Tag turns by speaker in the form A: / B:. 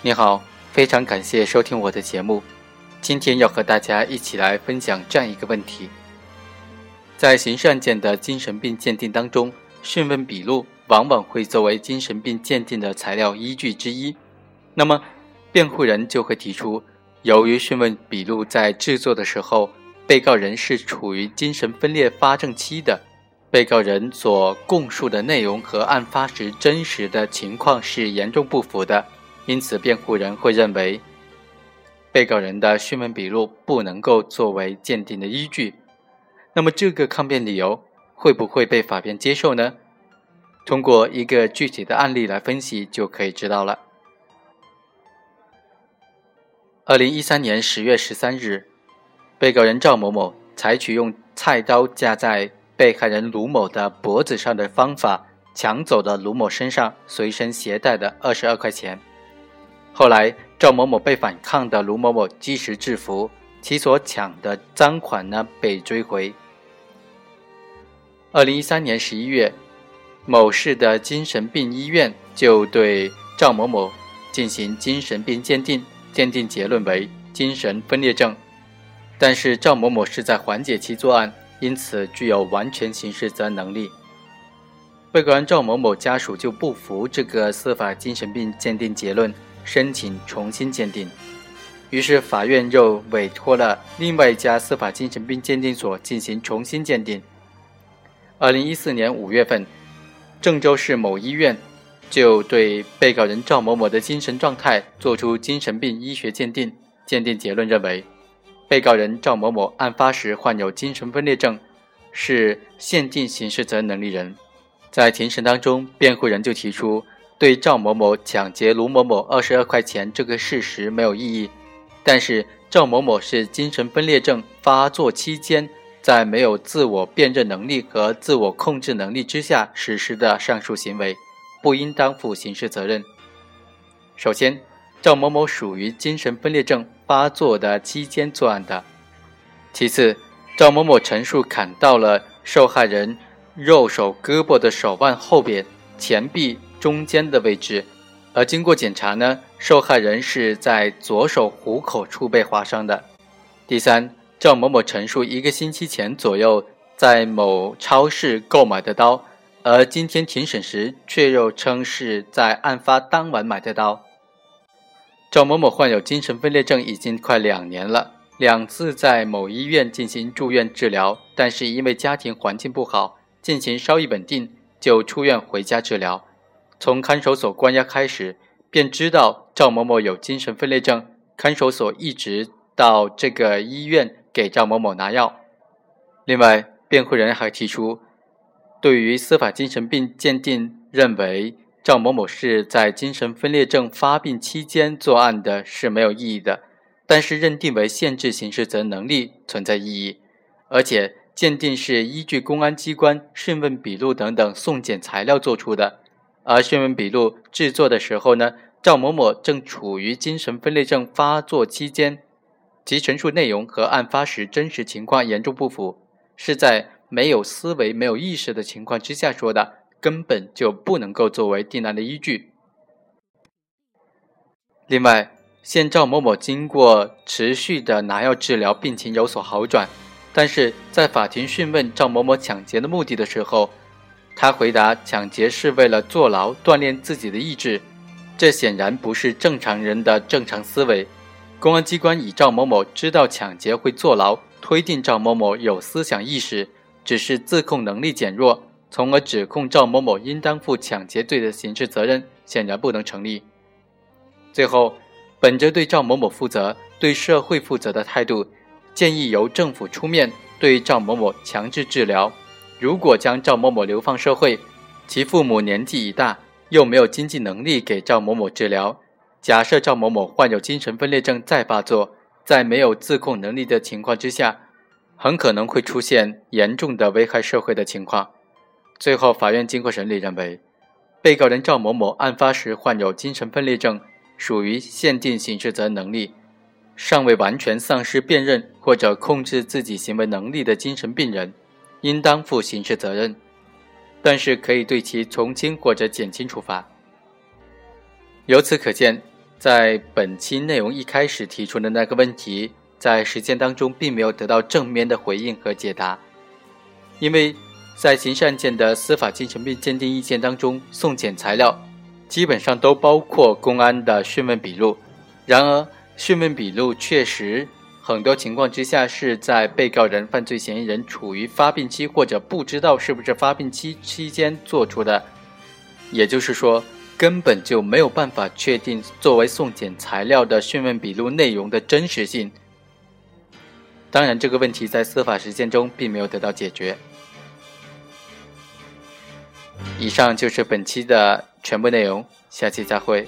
A: 你好，非常感谢收听我的节目。今天要和大家一起来分享这样一个问题：在刑事案件的精神病鉴定当中，讯问笔录往往会作为精神病鉴定的材料依据之一。那么，辩护人就会提出，由于讯问笔录在制作的时候，被告人是处于精神分裂发症期的，被告人所供述的内容和案发时真实的情况是严重不符的。因此，辩护人会认为，被告人的讯问笔录不能够作为鉴定的依据。那么，这个抗辩理由会不会被法院接受呢？通过一个具体的案例来分析就可以知道了。二零一三年十月十三日，被告人赵某某采取用菜刀架在被害人卢某的脖子上的方法，抢走了卢某身上随身携带的二十二块钱。后来，赵某某被反抗的卢某某及时制服，其所抢的赃款呢被追回。二零一三年十一月，某市的精神病医院就对赵某某进行精神病鉴定，鉴定结论为精神分裂症。但是赵某某是在缓解期作案，因此具有完全刑事责任能力。被告人赵某某家属就不服这个司法精神病鉴定结论。申请重新鉴定，于是法院又委托了另外一家司法精神病鉴定所进行重新鉴定。二零一四年五月份，郑州市某医院就对被告人赵某某的精神状态作出精神病医学鉴定，鉴定结论认为，被告人赵某某案发时患有精神分裂症，是限定刑事责任能力人。在庭审当中，辩护人就提出。对赵某某抢劫卢某某二十二块钱这个事实没有异议，但是赵某某是精神分裂症发作期间，在没有自我辨认能力和自我控制能力之下实施的上述行为，不应当负刑事责任。首先，赵某某属于精神分裂症发作的期间作案的；其次，赵某某陈述砍到了受害人右手胳膊的手腕后边、前臂。中间的位置，而经过检查呢，受害人是在左手虎口处被划伤的。第三，赵某某陈述一个星期前左右在某超市购买的刀，而今天庭审时却又称是在案发当晚买的刀。赵某某患有精神分裂症已经快两年了，两次在某医院进行住院治疗，但是因为家庭环境不好，进行稍一稳定就出院回家治疗。从看守所关押开始，便知道赵某某有精神分裂症。看守所一直到这个医院给赵某某拿药。另外，辩护人还提出，对于司法精神病鉴定认为赵某某是在精神分裂症发病期间作案的是没有意义的，但是认定为限制刑事责任能力存在意义，而且鉴定是依据公安机关讯问笔录等等送检材料作出的。而讯问笔录制作的时候呢，赵某某正处于精神分裂症发作期间，其陈述内容和案发时真实情况严重不符，是在没有思维、没有意识的情况之下说的，根本就不能够作为定案的依据。另外，现赵某某经过持续的拿药治疗，病情有所好转，但是在法庭讯问赵某某抢劫的目的的时候。他回答：“抢劫是为了坐牢，锻炼自己的意志，这显然不是正常人的正常思维。公安机关以赵某某知道抢劫会坐牢，推定赵某某有思想意识，只是自控能力减弱，从而指控赵某某应当负抢劫罪的刑事责任，显然不能成立。最后，本着对赵某某负责、对社会负责的态度，建议由政府出面对赵某某强制治疗。”如果将赵某某流放社会，其父母年纪已大，又没有经济能力给赵某某治疗。假设赵某某患有精神分裂症再发作，在没有自控能力的情况之下，很可能会出现严重的危害社会的情况。最后，法院经过审理认为，被告人赵某某案发时患有精神分裂症，属于限定刑事责任能力，尚未完全丧失辨认或者控制自己行为能力的精神病人。应当负刑事责任，但是可以对其从轻或者减轻处罚。由此可见，在本期内容一开始提出的那个问题，在实践当中并没有得到正面的回应和解答，因为在刑事案件的司法精神病鉴定意见当中，送检材料基本上都包括公安的讯问笔录。然而，讯问笔录确实很多情况之下是在被告人、犯罪嫌疑人处于发病期或者不知道是不是发病期期间做出的，也就是说。根本就没有办法确定作为送检材料的讯问笔录内容的真实性。当然，这个问题在司法实践中并没有得到解决。以上就是本期的全部内容，下期再会。